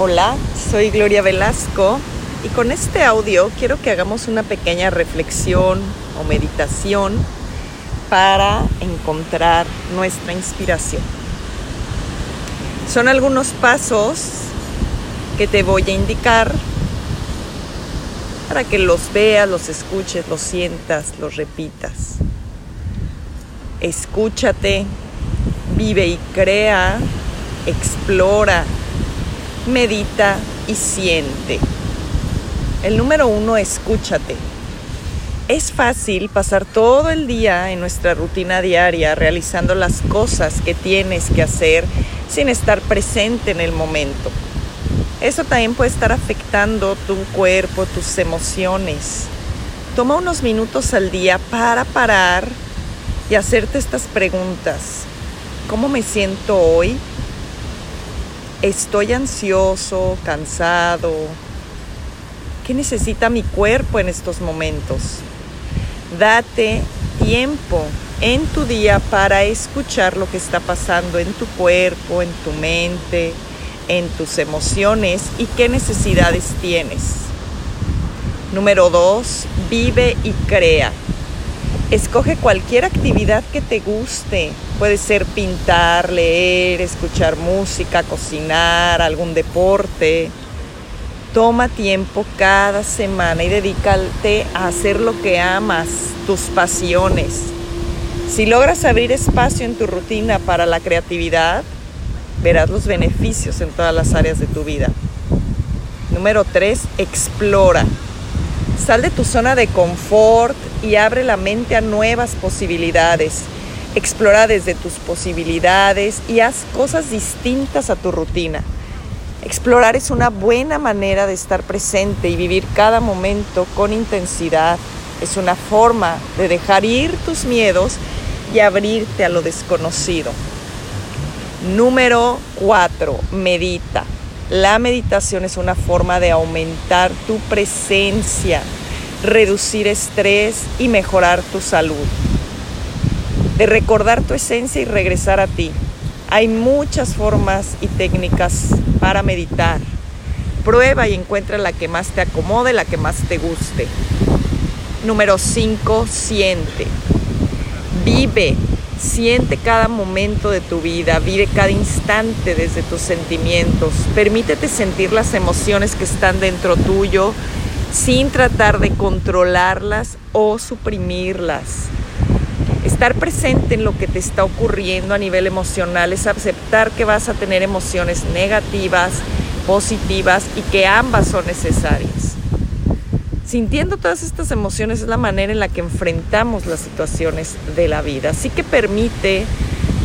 Hola, soy Gloria Velasco y con este audio quiero que hagamos una pequeña reflexión o meditación para encontrar nuestra inspiración. Son algunos pasos que te voy a indicar para que los veas, los escuches, los sientas, los repitas. Escúchate, vive y crea, explora, medita y siente. El número uno, escúchate. Es fácil pasar todo el día en nuestra rutina diaria realizando las cosas que tienes que hacer sin estar presente en el momento. Eso también puede estar afectando tu cuerpo, tus emociones. Toma unos minutos al día para parar y hacerte estas preguntas. ¿Cómo me siento hoy? Estoy ansioso, cansado. ¿Qué necesita mi cuerpo en estos momentos? Date tiempo en tu día para escuchar lo que está pasando en tu cuerpo, en tu mente, en tus emociones y qué necesidades tienes. Número dos, vive y crea. Escoge cualquier actividad que te guste. Puede ser pintar, leer, escuchar música, cocinar, algún deporte. Toma tiempo cada semana y dedícate a hacer lo que amas, tus pasiones. Si logras abrir espacio en tu rutina para la creatividad, verás los beneficios en todas las áreas de tu vida. Número 3. Explora. Sal de tu zona de confort y abre la mente a nuevas posibilidades. Explora desde tus posibilidades y haz cosas distintas a tu rutina. Explorar es una buena manera de estar presente y vivir cada momento con intensidad. Es una forma de dejar ir tus miedos y abrirte a lo desconocido. Número 4. Medita. La meditación es una forma de aumentar tu presencia, reducir estrés y mejorar tu salud. De recordar tu esencia y regresar a ti. Hay muchas formas y técnicas para meditar. Prueba y encuentra la que más te acomode, la que más te guste. Número 5. Siente. Vive Siente cada momento de tu vida, vive cada instante desde tus sentimientos. Permítete sentir las emociones que están dentro tuyo sin tratar de controlarlas o suprimirlas. Estar presente en lo que te está ocurriendo a nivel emocional es aceptar que vas a tener emociones negativas, positivas y que ambas son necesarias. Sintiendo todas estas emociones es la manera en la que enfrentamos las situaciones de la vida. Así que permite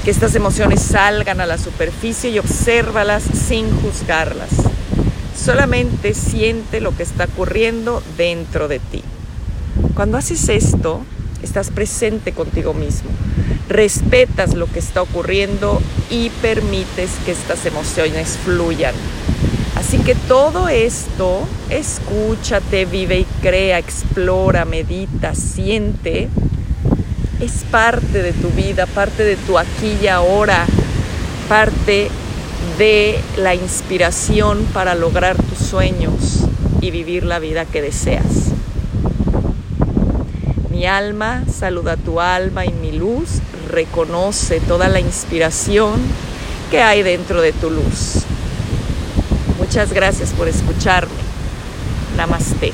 que estas emociones salgan a la superficie y obsérvalas sin juzgarlas. Solamente siente lo que está ocurriendo dentro de ti. Cuando haces esto, estás presente contigo mismo. Respetas lo que está ocurriendo y permites que estas emociones fluyan. Así que todo esto, escúchate, vive crea, explora, medita, siente, es parte de tu vida, parte de tu aquí y ahora, parte de la inspiración para lograr tus sueños y vivir la vida que deseas. Mi alma saluda a tu alma y mi luz reconoce toda la inspiración que hay dentro de tu luz. Muchas gracias por escucharme. Namaste.